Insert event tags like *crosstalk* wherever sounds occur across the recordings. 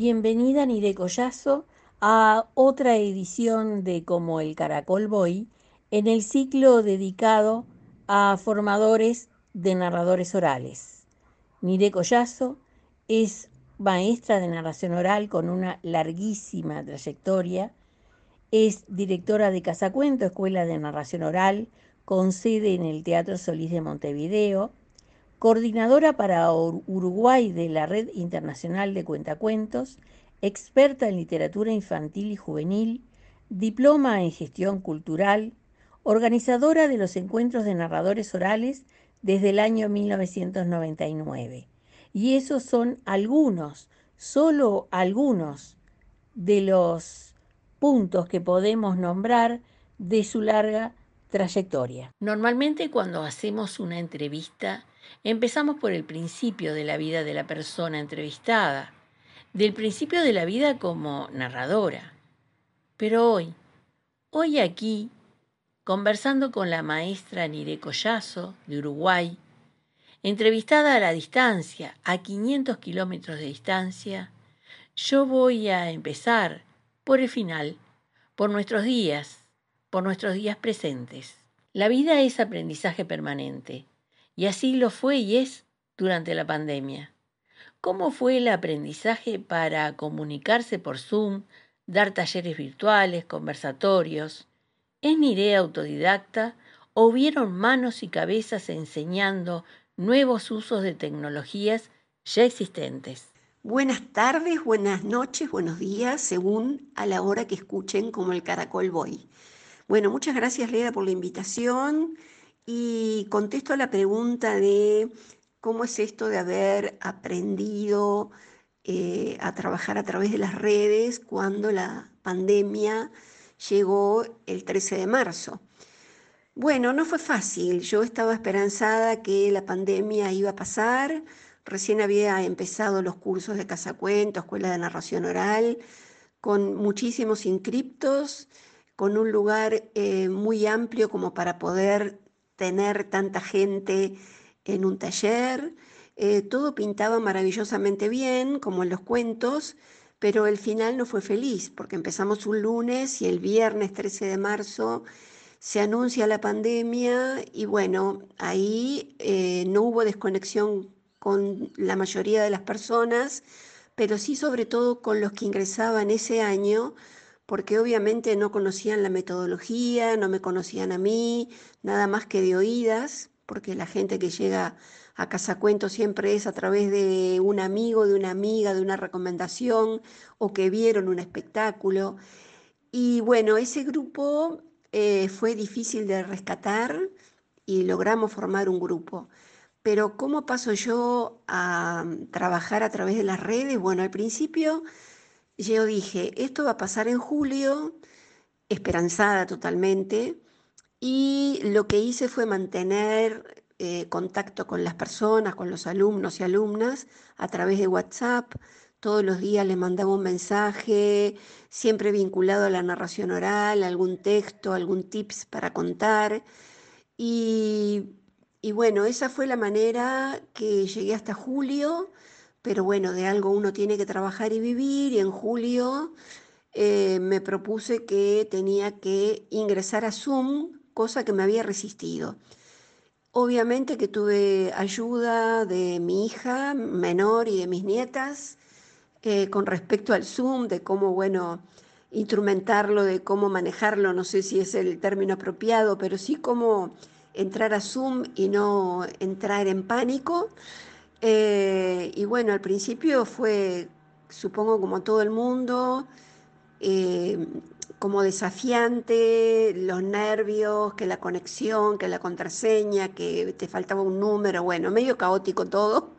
Bienvenida Nire Collazo a otra edición de Como el Caracol Boy en el ciclo dedicado a formadores de narradores orales. Nire Collazo es maestra de narración oral con una larguísima trayectoria, es directora de Casacuento, Escuela de Narración Oral, con sede en el Teatro Solís de Montevideo, coordinadora para Uruguay de la Red Internacional de Cuentacuentos, experta en literatura infantil y juvenil, diploma en gestión cultural, organizadora de los encuentros de narradores orales desde el año 1999. Y esos son algunos, solo algunos de los puntos que podemos nombrar de su larga trayectoria. Normalmente cuando hacemos una entrevista Empezamos por el principio de la vida de la persona entrevistada, del principio de la vida como narradora. Pero hoy, hoy aquí, conversando con la maestra Nire Collazo de Uruguay, entrevistada a la distancia, a 500 kilómetros de distancia, yo voy a empezar por el final, por nuestros días, por nuestros días presentes. La vida es aprendizaje permanente y así lo fue y es durante la pandemia. ¿Cómo fue el aprendizaje para comunicarse por Zoom, dar talleres virtuales, conversatorios? ¿Es Nire autodidacta o hubieron manos y cabezas enseñando nuevos usos de tecnologías ya existentes? Buenas tardes, buenas noches, buenos días, según a la hora que escuchen como el Caracol Boy. Bueno, muchas gracias Leda por la invitación y contesto a la pregunta de cómo es esto de haber aprendido eh, a trabajar a través de las redes cuando la pandemia llegó el 13 de marzo. Bueno, no fue fácil. Yo estaba esperanzada que la pandemia iba a pasar. Recién había empezado los cursos de Casacuento, Escuela de Narración Oral, con muchísimos inscriptos, con un lugar eh, muy amplio como para poder tener tanta gente en un taller. Eh, todo pintaba maravillosamente bien, como en los cuentos, pero el final no fue feliz, porque empezamos un lunes y el viernes 13 de marzo se anuncia la pandemia y bueno, ahí eh, no hubo desconexión con la mayoría de las personas, pero sí sobre todo con los que ingresaban ese año porque obviamente no conocían la metodología, no me conocían a mí, nada más que de oídas, porque la gente que llega a Casa Cuento siempre es a través de un amigo, de una amiga, de una recomendación o que vieron un espectáculo. Y bueno, ese grupo eh, fue difícil de rescatar y logramos formar un grupo. Pero ¿cómo paso yo a trabajar a través de las redes? Bueno, al principio yo dije, esto va a pasar en julio, esperanzada totalmente, y lo que hice fue mantener eh, contacto con las personas, con los alumnos y alumnas a través de WhatsApp. Todos los días les mandaba un mensaje, siempre vinculado a la narración oral, algún texto, algún tips para contar. Y, bueno, esa fue la manera que llegué hasta julio pero bueno, de algo uno tiene que trabajar y vivir y en julio eh, me propuse que tenía que ingresar a Zoom, cosa que me había resistido. Obviamente que tuve ayuda de mi hija menor y de mis nietas eh, con respecto al Zoom, de cómo, bueno, instrumentarlo, de cómo manejarlo, no sé si es el término apropiado, pero sí cómo entrar a Zoom y no entrar en pánico. Eh, y bueno, al principio fue, supongo, como todo el mundo, eh, como desafiante, los nervios, que la conexión, que la contraseña, que te faltaba un número, bueno, medio caótico todo,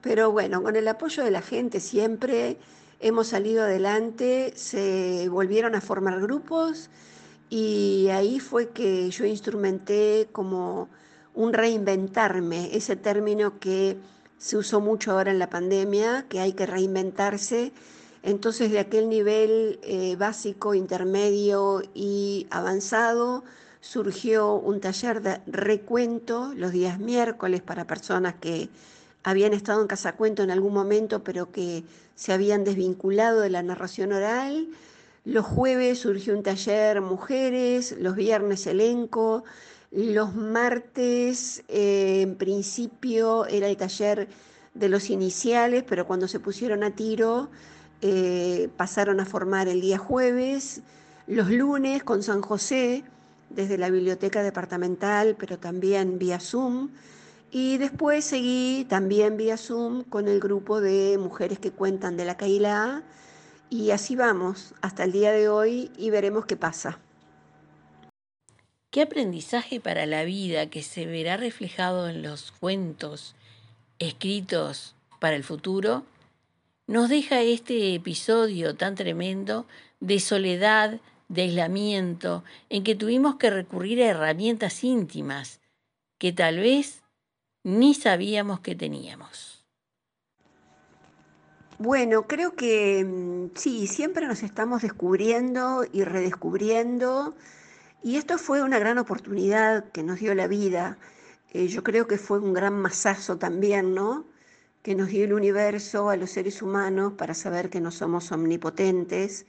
pero bueno, con el apoyo de la gente siempre hemos salido adelante, se volvieron a formar grupos y ahí fue que yo instrumenté como un reinventarme, ese término que se usó mucho ahora en la pandemia, que hay que reinventarse. Entonces de aquel nivel eh, básico, intermedio y avanzado surgió un taller de recuento los días miércoles para personas que habían estado en Casacuento en algún momento, pero que se habían desvinculado de la narración oral. Los jueves surgió un taller mujeres, los viernes elenco, los martes eh, en principio era el taller de los iniciales, pero cuando se pusieron a tiro eh, pasaron a formar el día jueves. Los lunes con San José, desde la biblioteca departamental, pero también vía Zoom. Y después seguí también vía Zoom con el grupo de mujeres que cuentan de la Cailá. Y así vamos hasta el día de hoy y veremos qué pasa. ¿Qué aprendizaje para la vida que se verá reflejado en los cuentos escritos para el futuro nos deja este episodio tan tremendo de soledad, de aislamiento, en que tuvimos que recurrir a herramientas íntimas que tal vez ni sabíamos que teníamos. Bueno, creo que mm, sí, siempre nos estamos descubriendo y redescubriendo y esto fue una gran oportunidad que nos dio la vida. Eh, yo creo que fue un gran masazo también, ¿no? Que nos dio el universo a los seres humanos para saber que no somos omnipotentes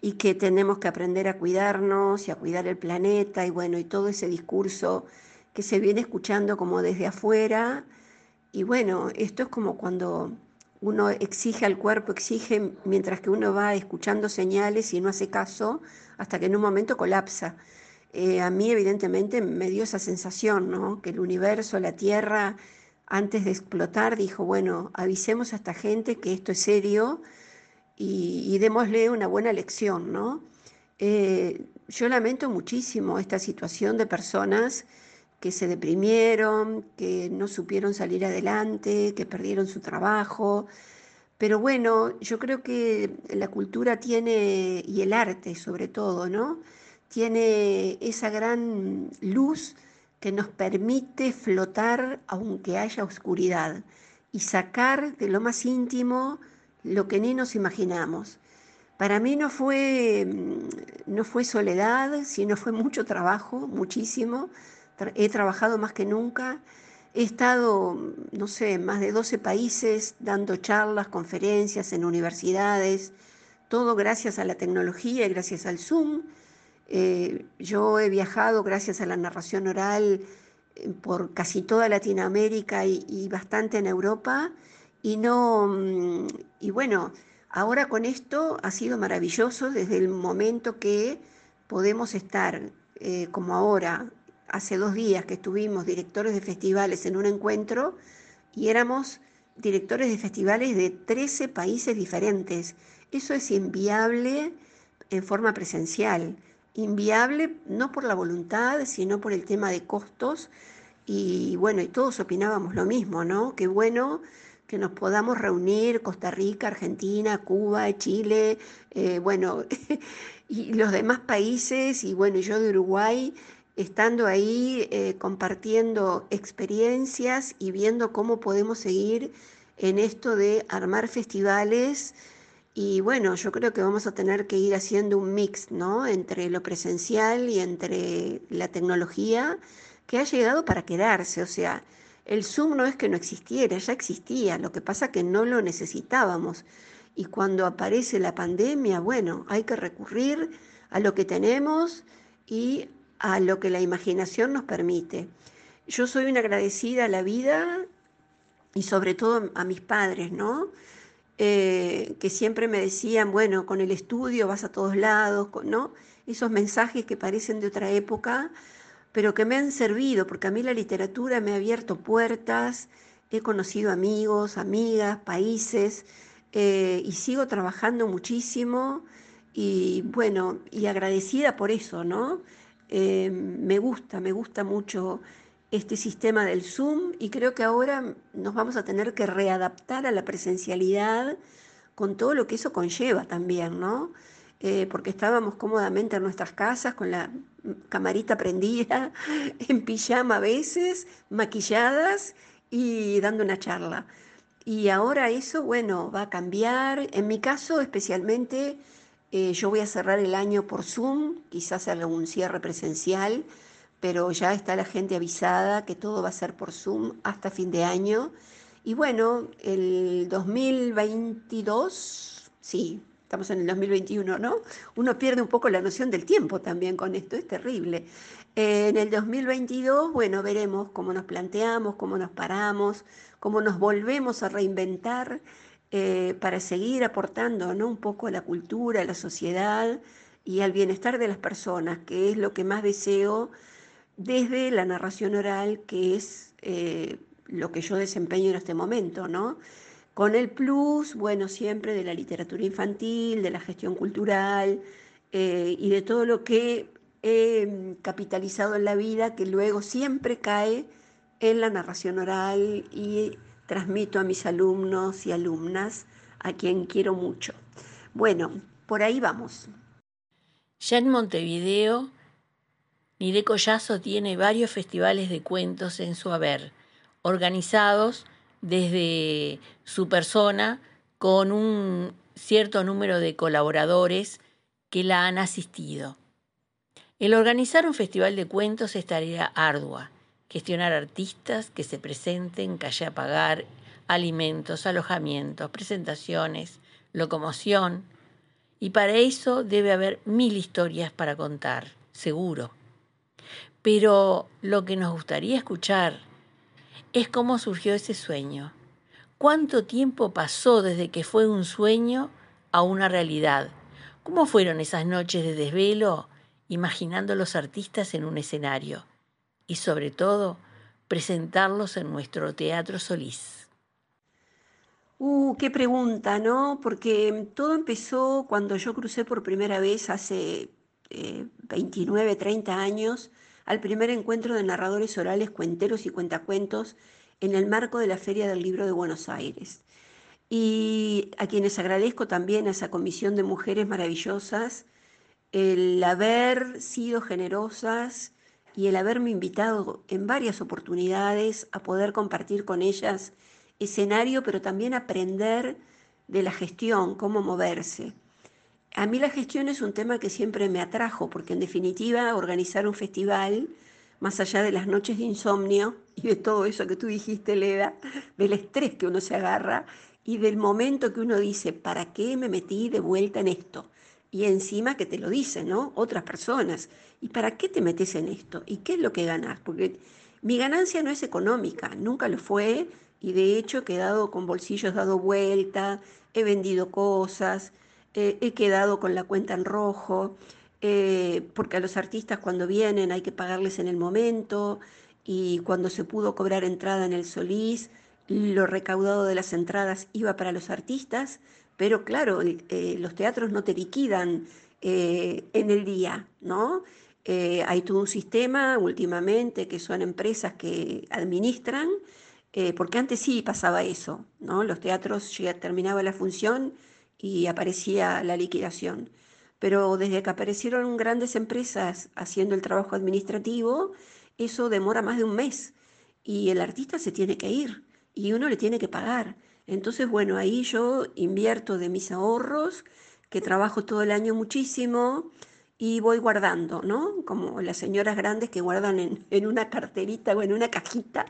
y que tenemos que aprender a cuidarnos y a cuidar el planeta y bueno, y todo ese discurso que se viene escuchando como desde afuera. Y bueno, esto es como cuando uno exige al cuerpo, exige mientras que uno va escuchando señales y no hace caso hasta que en un momento colapsa. Eh, a mí evidentemente me dio esa sensación, ¿no? Que el universo, la Tierra, antes de explotar, dijo, bueno, avisemos a esta gente que esto es serio y, démosle una buena lección, ¿no? Eh, yo lamento muchísimo esta situación de personas que se deprimieron, que no supieron salir adelante, que perdieron su trabajo. Pero bueno, yo creo que la cultura tiene, y el arte sobre todo, ¿no? Tiene esa gran luz que nos permite flotar aunque haya oscuridad y sacar de lo más íntimo lo que ni nos imaginamos. Para mí no fue, no fue soledad, sino fue mucho trabajo, muchísimo he trabajado más que nunca. He estado, no sé, en más de 12 países dando charlas, conferencias en universidades, todo gracias a la tecnología y gracias al Zoom. Eh, yo he viajado gracias a la narración oral eh, por casi toda Latinoamérica y, bastante en Europa. Y no, mm, y bueno, ahora con esto ha sido maravilloso desde el momento que podemos estar eh, como ahora hace dos días que estuvimos directores de festivales en un encuentro y éramos directores de festivales de 13 países diferentes. Eso es inviable en forma presencial. Inviable no por la voluntad, sino por el tema de costos. Y bueno, y todos opinábamos lo mismo, ¿no? Qué bueno que nos podamos reunir Costa Rica, Argentina, Cuba, Chile, eh, bueno, *laughs* y los demás países, y bueno, yo de Uruguay, estando ahí eh, compartiendo experiencias y viendo cómo podemos seguir en esto de armar festivales. Y bueno, yo creo que vamos a tener que ir haciendo un mix, ¿no? Entre lo presencial y entre la tecnología que ha llegado para quedarse. O sea, el Zoom no es que no existiera, ya existía. Lo que pasa que no lo necesitábamos. Y cuando aparece la pandemia, bueno, hay que recurrir a lo que tenemos y a lo que la imaginación nos permite. Yo soy una agradecida a la vida y sobre todo a mis padres, ¿no? Eh, que siempre me decían, bueno, con el estudio vas a todos lados, ¿no? Esos mensajes que parecen de otra época, pero que me han servido, porque a mí la literatura me ha abierto puertas, he conocido amigos, amigas, países, eh, y sigo trabajando muchísimo, y bueno, y agradecida por eso, ¿no? Eh, me gusta, me gusta mucho este sistema del Zoom y creo que ahora nos vamos a tener que readaptar a la presencialidad con todo lo que eso conlleva también, ¿no? eh, porque estábamos cómodamente en nuestras casas con la camarita prendida, *laughs* en pijama a veces, maquilladas y dando una charla. Y ahora eso, bueno, va a cambiar. En mi caso, especialmente, eh, yo voy a cerrar el año por Zoom, quizás un cierre presencial, pero ya está la gente avisada que todo va a ser por Zoom hasta fin de año. Y bueno, el 2022, sí, estamos en el 2021, ¿no? Uno pierde un poco la noción del tiempo también con esto, es terrible. en el 2022, bueno, veremos cómo nos planteamos, cómo nos paramos, cómo nos volvemos a reinventar eh, para seguir aportando ¿no? un poco a la cultura, a la sociedad y al bienestar de las personas, que es lo que más deseo desde la narración oral, que es eh, lo que yo desempeño en este momento, ¿no? con el plus, bueno, siempre de la literatura infantil, de la gestión cultural eh, y de todo lo que he capitalizado en la vida, que luego siempre cae en la narración oral y transmito a mis alumnos y alumnas, a quien quiero mucho. Bueno, por ahí vamos. Ya en Montevideo, Nire Collazo tiene varios festivales de cuentos en su haber, organizados desde su persona con un cierto número de colaboradores que la han asistido. El organizar un festival de cuentos es tarea ardua. Gestionar artistas que se presenten, calle a pagar, alimentos, alojamientos, presentaciones, locomoción. Y para eso debe haber mil historias para contar, seguro. Pero lo que nos gustaría escuchar es cómo surgió ese sueño. ¿Cuánto tiempo pasó desde que fue un sueño a una realidad? ¿Cómo fueron esas noches de desvelo imaginando a los artistas en un escenario? Y sobre todo, presentarlos en nuestro Teatro Solís. Uh, qué pregunta, ¿no? Porque todo empezó cuando yo crucé por primera vez hace 29, eh, 30 años al primer encuentro de narradores orales, cuenteros y cuentacuentos en el marco de la Feria del Libro de Buenos Aires. Y a quienes agradezco también a esa comisión de mujeres maravillosas el haber sido generosas y el haberme invitado en varias oportunidades a poder compartir con ellas escenario, pero también aprender de la gestión, cómo moverse. A mí la gestión es un tema que siempre me atrajo, porque en definitiva organizar un festival, más allá de las noches de insomnio y de todo eso que tú dijiste, Leda, del estrés que uno se agarra y del momento que uno dice, ¿para qué me metí de vuelta en esto? Y encima que te lo dicen, ¿no? Otras personas. ¿Y para qué te metes en esto? ¿Y qué es lo que ganas? Porque mi ganancia no es económica, nunca lo fue, y de hecho he quedado con bolsillos dado vuelta, he vendido cosas, eh, he quedado con la cuenta en rojo, eh, porque a los artistas cuando vienen hay que pagarles en el momento y cuando se pudo cobrar entrada en el Solís, lo recaudado de las entradas iba para los artistas, pero claro, eh, los teatros no te liquidan en el día, ¿no? hay todo un sistema últimamente que son empresas que administran, porque antes sí pasaba eso, ¿no? Los teatros terminaba la función y aparecía la liquidación. Pero desde que aparecieron grandes empresas haciendo el trabajo administrativo, eso demora más de un mes y el artista se tiene que ir y uno le tiene que pagar. Entonces, bueno, ahí yo invierto de mis ahorros, que trabajo todo el año muchísimo y voy guardando, ¿no? Como las señoras grandes que guardan en, en una carterita o en una cajita,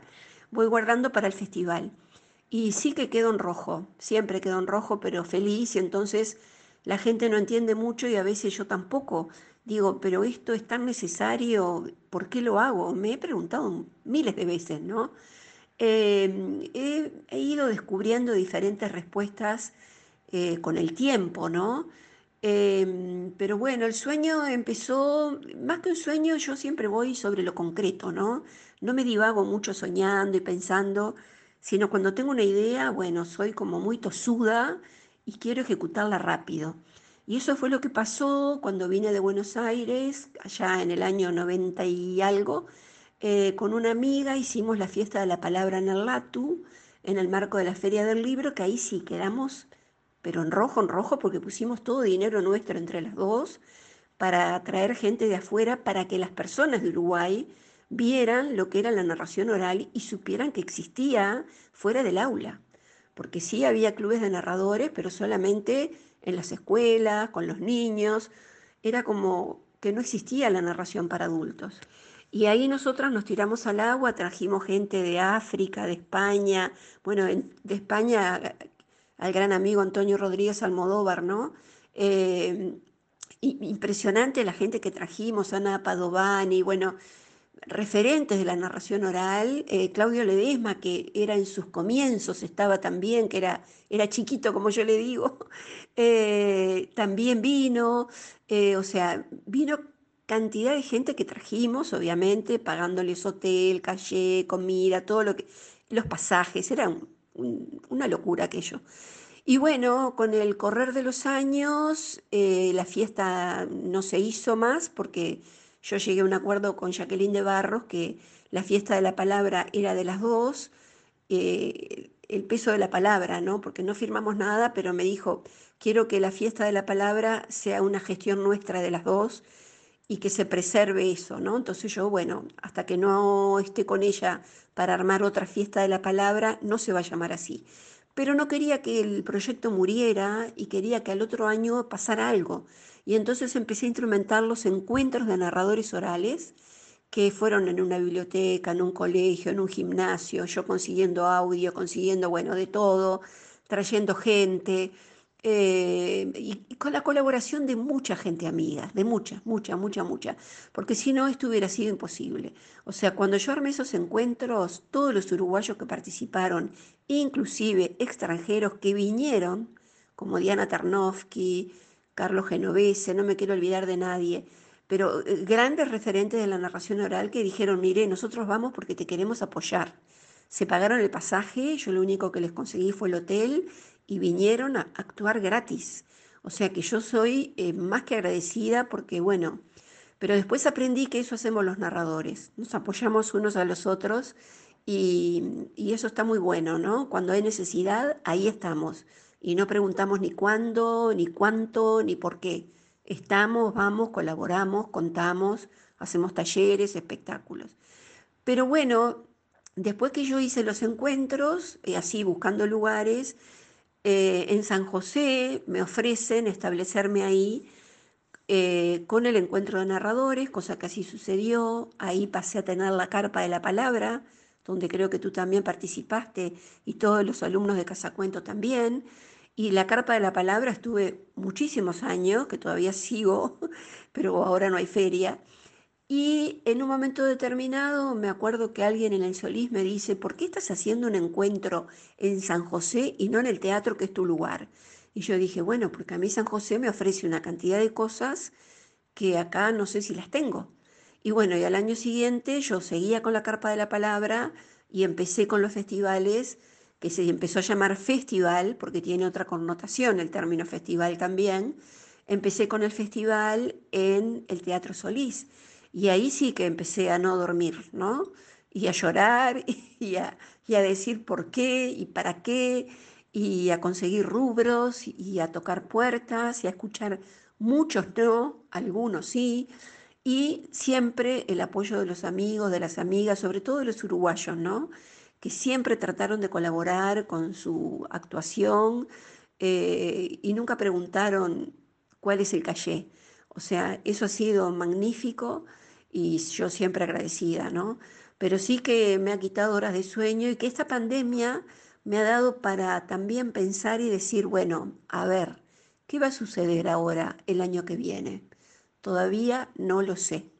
voy guardando para el festival. Y sí que quedo en rojo, siempre quedo en rojo, pero feliz y entonces la gente no entiende mucho y a veces yo tampoco. Digo, pero esto es tan necesario, ¿por qué lo hago? Me he preguntado miles de veces, ¿no? Em, he, ido descubriendo diferentes respuestas eh, con el tiempo, ¿no? Em, pero bueno, el sueño empezó, más que un sueño, yo siempre voy sobre lo concreto, ¿no? No me divago mucho soñando y pensando, sino cuando tengo una idea, bueno, soy como muy tosuda y quiero ejecutarla rápido. Y eso fue lo que pasó cuando vine de Buenos Aires, allá en el año 90 y algo, eh, con una amiga hicimos la fiesta de la palabra en el Latu, en el marco de la Feria del Libro, que ahí sí quedamos pero en rojo, en rojo, porque pusimos todo dinero nuestro entre las dos para traer gente de afuera para que las personas de Uruguay vieran lo que era la narración oral y supieran que existía fuera del aula. Porque sí había clubes de narradores, pero solamente en las escuelas, con los niños. Era como que no existía la narración para adultos. Y ahí nosotras nos tiramos al agua, trajimos gente de África, de España, bueno, de España al gran amigo Antonio Rodríguez Almodóvar, ¿no? Eh, impresionante la gente que trajimos, Ana Padovani, bueno, referentes de la narración oral, eh, Claudio Ledesma, que era en sus comienzos, estaba también, que era, era chiquito, como yo le digo, *laughs* eh, también vino, o sea, vino cantidad de gente que trajimos, obviamente, pagándoles hotel, calle, comida, todo lo que, los pasajes, era una locura aquello. Y bueno, con el correr de los años, eh, la fiesta no se hizo más porque yo llegué a un acuerdo con Jacqueline de Barros que la fiesta de la palabra era de las dos, eh, el peso de la palabra, ¿no? Porque no firmamos nada, pero me dijo, quiero que la fiesta de la palabra sea una gestión nuestra de las dos y que se preserve eso, ¿no? Entonces yo, bueno, hasta que no esté con ella para armar otra fiesta de la palabra, no se va a llamar así. Pero no quería que el proyecto muriera y quería que al otro año pasara algo. Y entonces empecé a instrumentar los encuentros de narradores orales que fueron en una biblioteca, en un colegio, en un gimnasio, yo consiguiendo audio, consiguiendo, bueno, de todo, trayendo gente, eh, y, con la colaboración de mucha gente amiga, de mucha, mucha, mucha, mucha, porque si no esto hubiera sido imposible. O sea, cuando yo armé esos encuentros, todos los uruguayos que participaron, inclusive extranjeros que vinieron, como Diana Tarnowski, Carlos Genovese, no me quiero olvidar de nadie, pero eh, grandes referentes de la narración oral que dijeron, mire, nosotros vamos porque te queremos apoyar. Se pagaron el pasaje, yo lo único que les conseguí fue el hotel y vinieron a actuar gratis. O sea que yo soy eh, más que agradecida porque, bueno, pero después aprendí que eso hacemos los narradores, nos apoyamos unos a los otros y, y eso está muy bueno, ¿no? Cuando hay necesidad, ahí estamos y no preguntamos ni cuándo, ni cuánto, ni por qué. Estamos, vamos, colaboramos, contamos, hacemos talleres, espectáculos. Pero bueno, después que yo hice los encuentros, y eh, así buscando lugares, eh, en San José me ofrecen establecerme ahí eh, con el encuentro de narradores, cosa que así sucedió. Ahí pasé a tener la carpa de la palabra, donde creo que tú también participaste y todos los alumnos de Casacuento también. Y la carpa de la palabra estuve muchísimos años, que todavía sigo, *laughs* pero ahora no hay feria. Y en un momento determinado me acuerdo que alguien en el Solís me dice, ¿por qué estás haciendo un encuentro en San José y no en el teatro que es tu lugar? Y yo dije, bueno, porque a mí San José me ofrece una cantidad de cosas que acá no sé si las tengo. Y bueno, y al año siguiente yo seguía con la carpa de la palabra y empecé con los festivales, que se empezó a llamar festival, porque tiene otra connotación el término festival también. Empecé con el festival en el Teatro Solís y ahí sí que empecé a no dormir, ¿no? Y a llorar *laughs* y a, decir por qué y para qué, y a conseguir rubros y a tocar puertas y a escuchar muchos no, algunos sí, y siempre el apoyo de los amigos, de las amigas, sobre todo de los uruguayos, ¿no? Que siempre trataron de colaborar con su actuación eh, y nunca preguntaron cuál es el calle. O sea, eso ha sido magnífico y yo siempre agradecida, ¿no? Pero sí que me ha quitado horas de sueño y que esta pandemia me ha dado para también pensar y decir, bueno, a ver, ¿qué va a suceder ahora el año que viene? Todavía no lo sé.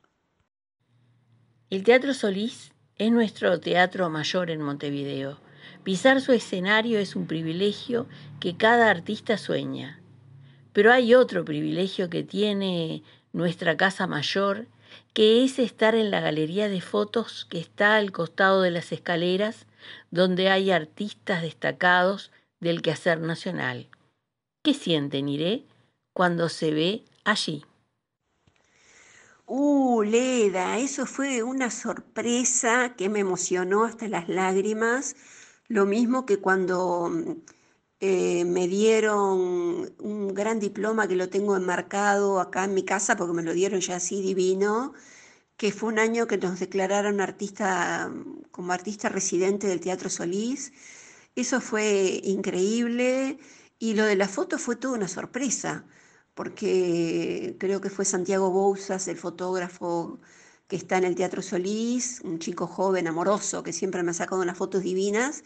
El Teatro Solís es nuestro teatro mayor en Montevideo. Pisar su escenario es un privilegio que cada artista sueña. Pero hay otro privilegio que tiene nuestra casa mayor que es estar en la galería de fotos que está al costado de las escaleras, donde hay artistas destacados del quehacer nacional. ¿Qué sienten, Iré, cuando se ve allí? Uh, Leda, eso fue una sorpresa que me emocionó hasta las lágrimas, lo mismo que cuando eh, me dieron un gran diploma que lo tengo enmarcado acá en mi casa porque me lo dieron ya así divino, que fue un año que nos declararon artista, como artista residente del Teatro Solís. Eso fue increíble. Y lo de la foto fue toda una sorpresa, porque creo que fue Santiago Bouzas, el fotógrafo que está en el Teatro Solís, un chico joven, amoroso, que siempre me ha sacado unas fotos divinas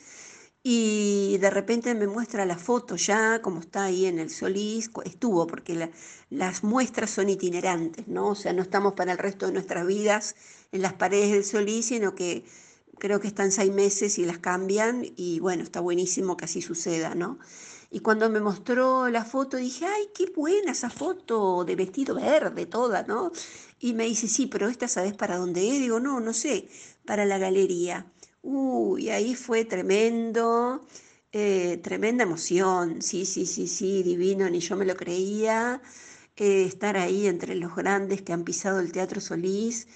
y de repente me muestra la foto ya, como está ahí en el Solís, estuvo, porque las muestras son itinerantes, ¿no? O sea, no estamos para el resto de nuestras vidas en las paredes del Solís, sino que creo que están seis meses y las cambian, y bueno, está buenísimo que así suceda, ¿no? Y cuando me mostró la foto dije, ay, qué buena esa foto de vestido verde toda, ¿no? Y me dice, sí, pero esta sabes para dónde es. Digo, no, no sé, para la galería. Uy, ahí fue tremendo, eh, tremenda emoción, sí, sí, sí, sí, divino, ni yo me lo creía, eh, estar ahí entre los grandes que han pisado el Teatro Solís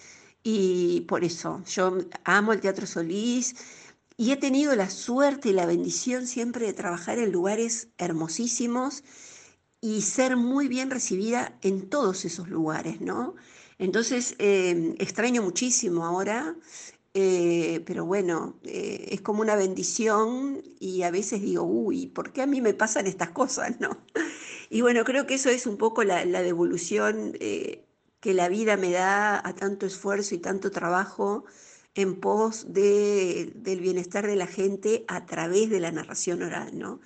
y por eso yo amo el Teatro Solís y he tenido la suerte y la bendición siempre de trabajar en lugares hermosísimos y ser muy bien recibida en todos esos lugares, ¿no? Entonces, eh, extraño muchísimo ahora eh, pero bueno, eh, es como una bendición y a veces digo, uy, ¿por qué a mí me pasan estas cosas? ¿no? *laughs* Y bueno, creo que eso es un poco la, devolución que la vida me da a tanto esfuerzo y tanto trabajo en pos de, del bienestar de la gente a través de la narración oral, ¿no?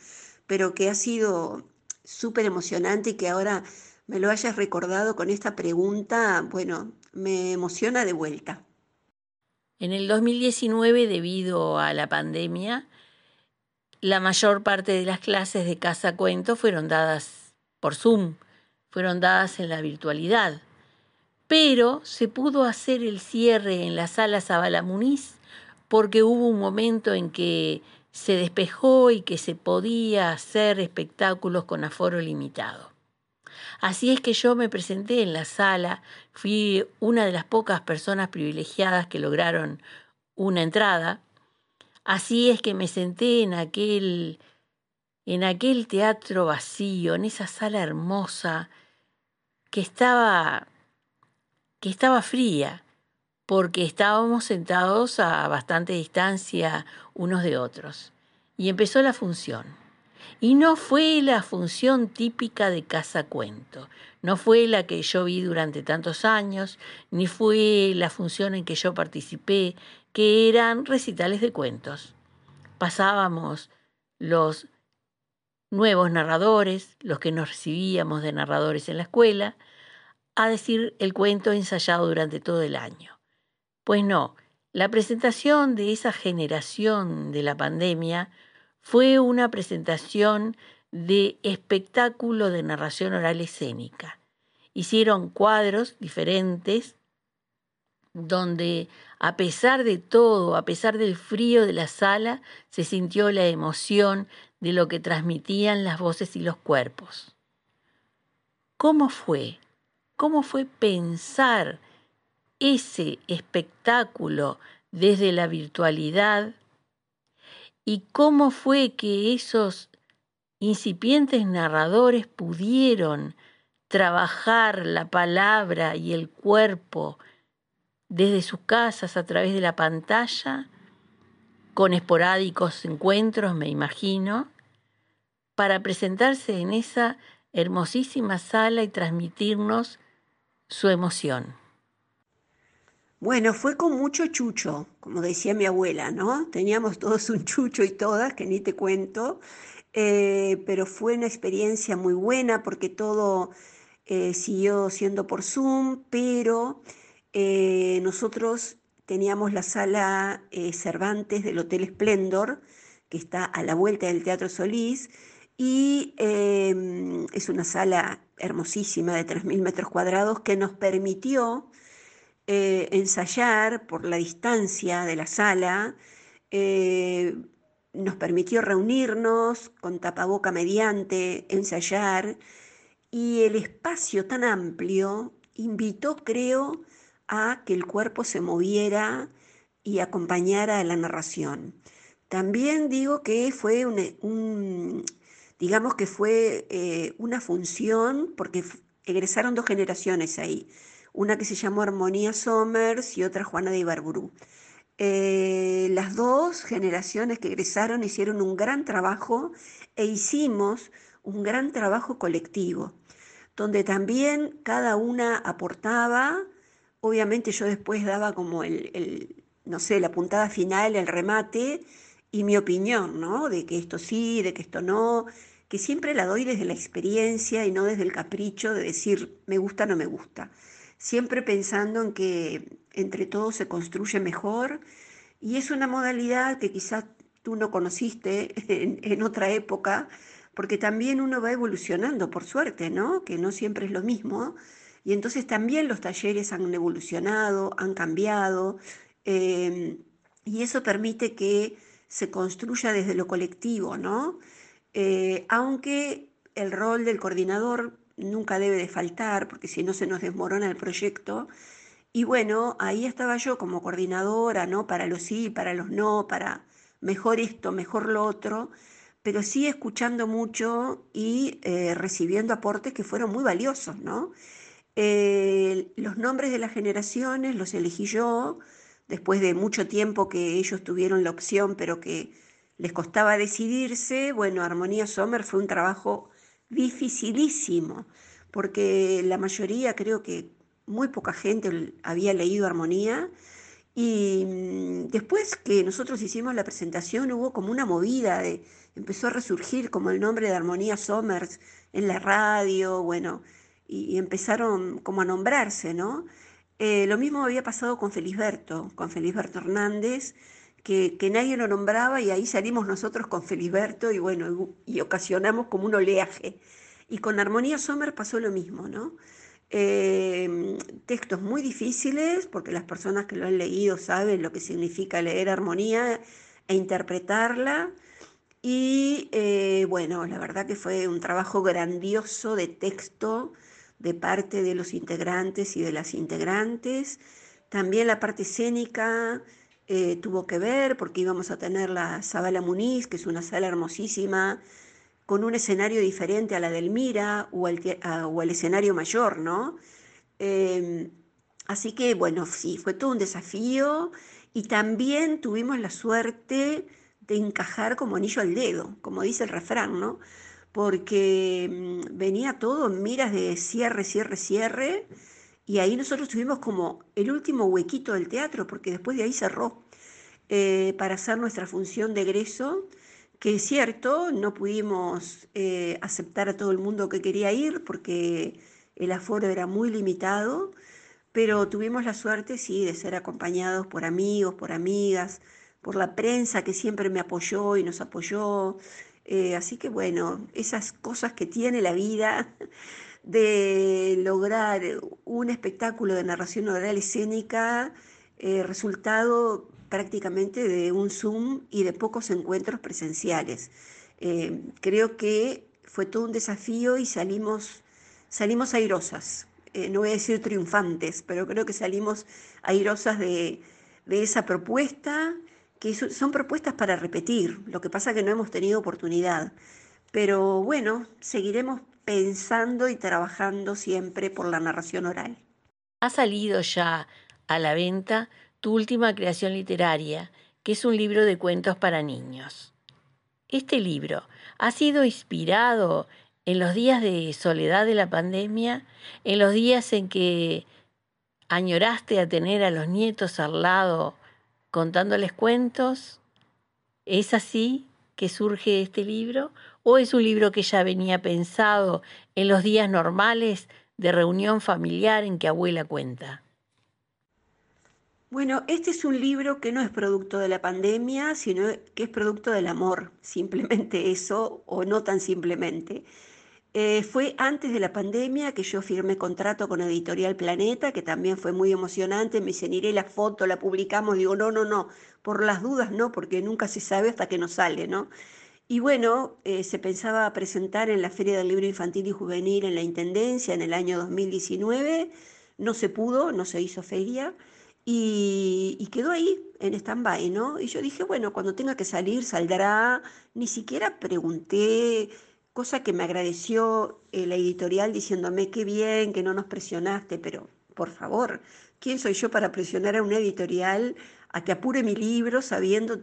Pero que ha sido súper emocionante y que ahora me lo hayas recordado con esta pregunta, bueno, me emociona de vuelta. En el 2019, debido a la pandemia, la mayor parte de las clases de Casa Cuento fueron dadas por Zoom, fueron dadas en la virtualidad. Pero se pudo hacer el cierre en la sala Zabala Muniz porque hubo un momento en que se despejó y que se podía hacer espectáculos con aforo limitado. Así es que yo me presenté en la sala, fui una de las pocas personas privilegiadas que lograron una entrada. Así es que me senté en aquel en aquel teatro vacío, en esa sala hermosa que estaba que estaba fría, porque estábamos sentados a bastante distancia unos de otros. Y empezó la función. Y no fue la función típica de casa cuento, no fue la que yo vi durante tantos años, ni fue la función en que yo participé, que eran recitales de cuentos. Pasábamos los nuevos narradores, los que nos recibíamos de narradores en la escuela, a decir el cuento ensayado durante todo el año. Pues no, la presentación de esa generación de la pandemia fue una presentación de espectáculo de narración oral escénica. Hicieron cuadros diferentes donde a pesar de todo, a pesar del frío de la sala, se sintió la emoción de lo que transmitían las voces y los cuerpos. ¿Cómo fue? ¿Cómo fue pensar ese espectáculo desde la virtualidad y cómo fue que esos incipientes narradores pudieron trabajar la palabra y el cuerpo desde sus casas a través de la pantalla, con esporádicos encuentros, me imagino, para presentarse en esa hermosísima sala y transmitirnos su emoción. Bueno, fue con mucho chucho, como decía mi abuela, ¿no? Teníamos todos un chucho y todas, que ni te cuento, eh, pero fue una experiencia muy buena porque todo eh, siguió siendo por Zoom, pero eh, nosotros teníamos la sala Cervantes del Hotel Splendor, que está a la vuelta del Teatro Solís, y em, es una sala hermosísima de 3.000 metros cuadrados que nos permitió eh, ensayar por la distancia de la sala, eh, nos permitió reunirnos con tapaboca mediante, ensayar, y el espacio tan amplio invitó, creo, a que el cuerpo se moviera y acompañara a la narración. También digo que fue un, digamos que fue eh, una función, porque egresaron dos generaciones ahí, una que se llamó Armonía Somers y otra Juana de Ibarburu. Eh, las dos generaciones que egresaron hicieron un gran trabajo e hicimos un gran trabajo colectivo, donde también cada una aportaba, obviamente yo después daba como el, no sé, la puntada final, el remate y mi opinión, ¿no? De que esto sí, de que esto no, que siempre la doy desde la experiencia y no desde el capricho de decir me gusta o no me gusta. Siempre pensando en que entre todos se construye mejor y es una modalidad que quizás tú no conociste en, otra época, porque también uno va evolucionando, por suerte, ¿no? Que no siempre es lo mismo. Y entonces también los talleres han evolucionado, han cambiado, em, y eso permite que se construya desde lo colectivo, ¿no? Eh, aunque el rol del coordinador nunca debe de faltar, porque si no se nos desmorona el proyecto. Y bueno, ahí estaba yo como coordinadora, ¿no? Para los sí, para los no, para mejor esto, mejor lo otro, pero sí escuchando mucho y eh, recibiendo aportes que fueron muy valiosos, ¿no? Eh, los nombres de las generaciones los elegí yo, después de mucho tiempo que ellos tuvieron la opción, pero que les costaba decidirse, bueno, Armonía Sommer fue un trabajo dificilísimo, porque la mayoría, creo que muy poca gente había leído Armonía, y mm, después que nosotros hicimos la presentación hubo como una movida, de, empezó a resurgir como el nombre de Armonía Somers en la radio, bueno, y, empezaron como a nombrarse, ¿no? Eh, lo mismo había pasado con Felisberto, con Felisberto Hernández, que, nadie lo nombraba y ahí salimos nosotros con Felisberto y bueno, y, ocasionamos como un oleaje. Y con Armonía Sommer pasó lo mismo, ¿no? Em, textos muy difíciles, porque las personas que lo han leído saben lo que significa leer armonía e interpretarla. Y eh, bueno, la verdad que fue un trabajo grandioso de texto de parte de los integrantes y de las integrantes. También la parte escénica, eh, tuvo que ver porque íbamos a tener la Zabala Muniz, que es una sala hermosísima, con un escenario diferente a la del Mira o al, o escenario mayor, ¿no? Em, así que bueno, sí, fue todo un desafío y también tuvimos la suerte de encajar como anillo al dedo, como dice el refrán, ¿no? Porque mm, venía todo en miras de cierre, cierre, cierre y ahí nosotros tuvimos como el último huequito del teatro, porque después de ahí cerró, eh, para hacer nuestra función de egreso, que es cierto, no pudimos eh, aceptar a todo el mundo que quería ir, porque el aforo era muy limitado, pero tuvimos la suerte, sí, de ser acompañados por amigos, por amigas, por la prensa que siempre me apoyó y nos apoyó. Eh, así que bueno, esas cosas que tiene la vida de lograr un espectáculo de narración oral escénica, eh, resultado prácticamente de un Zoom y de pocos encuentros presenciales. Eh, creo que fue todo un desafío y salimos, salimos airosas. Eh, no voy a decir triunfantes, pero creo que salimos airosas de, de esa propuesta, que son propuestas para repetir. Lo que pasa que no hemos tenido oportunidad. Pero bueno, seguiremos pensando y trabajando siempre por la narración oral. Ha salido ya a la venta tu última creación literaria, que es un libro de cuentos para niños. Este libro ha sido inspirado en los días de soledad de la pandemia, en los días en que añoraste a tener a los nietos al lado contándoles cuentos. ¿Es así que surge este libro? ¿O es un libro que ya venía pensado en los días normales de reunión familiar en que abuela cuenta? Bueno, este es un libro que no es producto de la pandemia, sino que es producto del amor, simplemente eso, o no tan simplemente. Eh, fue antes de la pandemia que yo firmé contrato con Editorial Planeta, que también fue muy emocionante. Me dicen, iré la foto, la publicamos. Digo, no, no, no, por las dudas no, porque nunca se sabe hasta que no sale, ¿no? Y bueno, eh, se pensaba presentar en la Feria del Libro Infantil y Juvenil en la Intendencia en el año 2019. No se pudo, no se hizo feria. Y, quedó ahí en stand-by, ¿no? Y yo dije, bueno, cuando tenga que salir, saldrá. Ni siquiera pregunté cosa que me agradeció eh, la editorial diciéndome qué bien, que no nos presionaste, pero por favor, ¿quién soy yo para presionar a una editorial a que apure mi libro sabiendo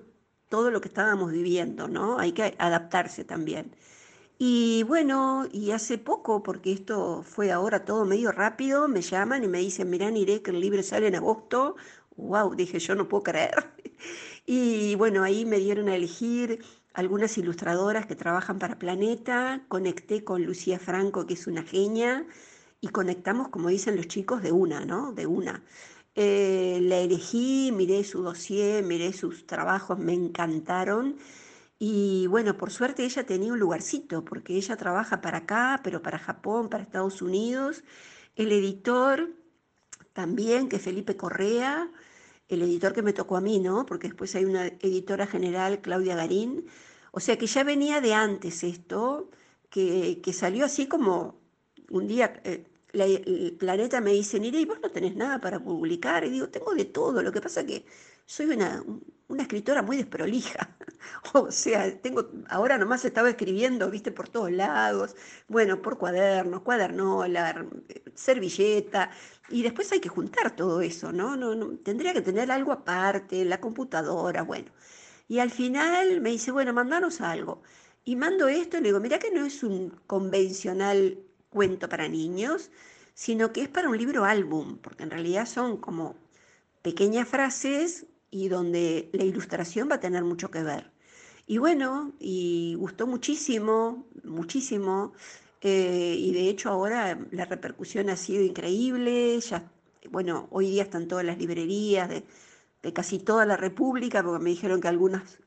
todo lo que estábamos viviendo, ¿no? Hay que adaptarse también. Y bueno, y hace poco, porque esto fue ahora todo medio rápido, me llaman y me dicen, mirá, iré que el libro sale en agosto. ¡Wow! Dije, yo no puedo creer. *laughs* Y bueno, ahí me dieron a elegir algunas ilustradoras que trabajan para Planeta, conecté con Lucía Franco, que es una genia, y conectamos, como dicen los chicos, de una, ¿no? De una. Eh, la elegí, miré su dossier, miré sus trabajos, me encantaron. Y bueno, por suerte ella tenía un lugarcito, porque ella trabaja para acá, pero para Japón, para Estados Unidos. El editor también, que Felipe Correa, el editor que me tocó a mí, ¿no? Porque después hay una editora general, Claudia Garín. O sea que ya venía de antes esto, que, que salió así como un día eh, el planeta me dice, ¿y vos no tenés nada para publicar? Y digo, tengo de todo, lo que pasa que soy una, una escritora muy desprolija. *laughs* o sea, tengo, ahora nomás estaba escribiendo, viste, por todos lados, bueno, por cuadernos, cuadernola, servilleta, y después hay que juntar todo eso, ¿no? No, no Tendría que tener algo aparte, la computadora, bueno. Y al final me dice, bueno, mandanos algo. Y mando esto y le digo, mira que no es un convencional cuento para niños, sino que es para un libro álbum, porque en realidad son como pequeñas frases y donde la ilustración va a tener mucho que ver. Y bueno, y gustó muchísimo, muchísimo, eh, y de hecho ahora la repercusión ha sido increíble, ya, bueno, hoy día están todas las librerías de, casi toda la República, porque me dijeron que algunas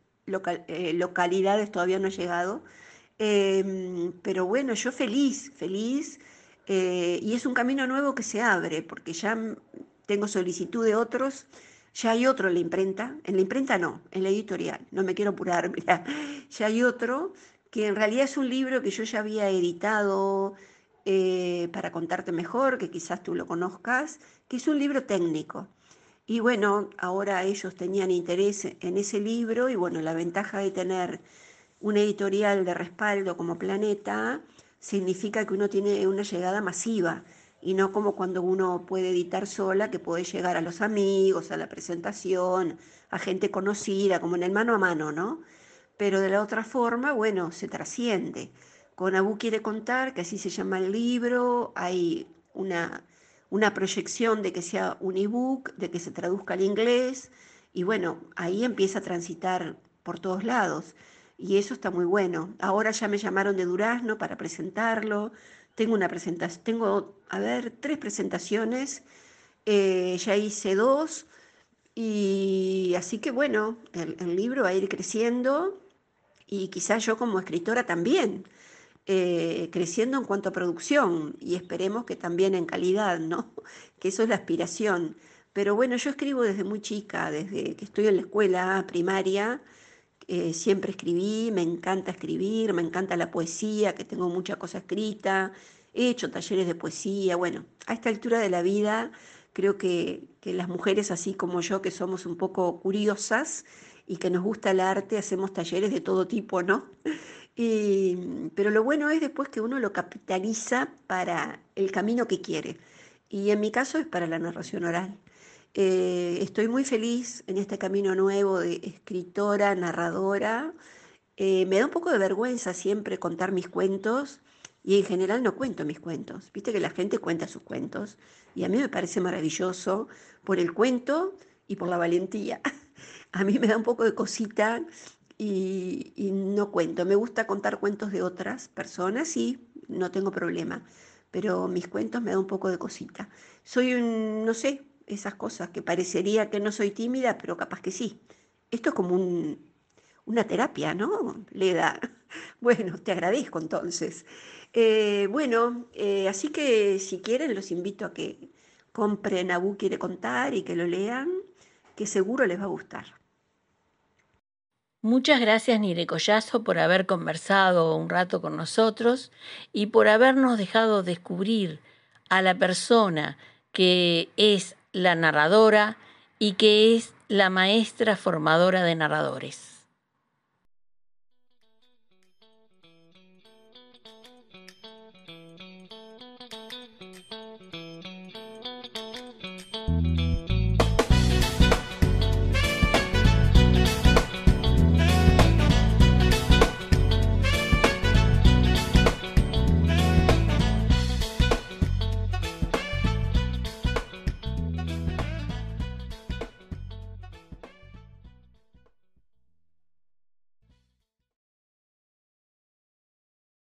eh, localidades todavía no han llegado, Em, pero bueno, yo feliz, feliz, eh, y es un camino nuevo que se abre, porque ya tengo solicitud de otros, ya hay otro en la imprenta, en la imprenta no, en la editorial, no me quiero apurar, *laughs* mira, ya hay otro que en realidad es un libro que yo ya había editado eh, para contarte mejor, que quizás tú lo conozcas, que es un libro técnico. Y bueno, ahora ellos tenían interés en ese libro y bueno, la ventaja de tener una editorial de respaldo como Planeta significa que uno tiene una llegada masiva y no como cuando uno puede editar sola, que puede llegar a los amigos, a la presentación, a gente conocida, como en el mano a mano, ¿no? Pero de la otra forma, bueno, se trasciende. Con Abu quiere contar, que así se llama el libro, hay una, una proyección de que sea un ebook, de que se traduzca al inglés, y bueno, ahí empieza a transitar por todos lados y eso está muy bueno. Ahora ya me llamaron de Durazno para presentarlo. Tengo una presentación, tengo, a ver, tres presentaciones, eh, ya hice dos, y así que bueno, el, libro va a ir creciendo y quizás yo como escritora también, eh, creciendo en cuanto a producción y esperemos que también en calidad, ¿no? *laughs* Que eso es la aspiración. Pero bueno, yo escribo desde muy chica, desde que estoy en la escuela primaria eh, siempre escribí, me encanta escribir, me encanta la poesía, que tengo mucha cosa escrita, he hecho talleres de poesía, bueno, a esta altura de la vida creo que, las mujeres así como yo, que somos un poco curiosas y que nos gusta el arte, hacemos talleres de todo tipo, ¿no? Pero lo bueno es después que uno lo capitaliza para el camino que quiere. Y en mi caso es para la narración oral. Eh, estoy muy feliz en este camino nuevo de escritora, narradora. Eh, me da un poco de vergüenza siempre contar mis cuentos y en general no cuento mis cuentos. Viste que la gente cuenta sus cuentos y a mí me parece maravilloso por el cuento y por la valentía. *laughs* A mí me da un poco de cosita y, no cuento. Me gusta contar cuentos de otras personas y no tengo problema, pero mis cuentos me da un poco de cosita. Soy un, no sé, esas cosas que parecería que no soy tímida, pero capaz que sí. Esto es como una terapia, ¿no? Le da. *laughs* Bueno, te agradezco entonces. Eh, bueno, eh, así que si quieren los invito a que compren Abu quiere contar y que lo lean, que seguro les va a gustar. Muchas gracias Nire Collazo por haber conversado un rato con nosotros y por habernos dejado descubrir a la persona que es la narradora y que es la maestra formadora de narradores.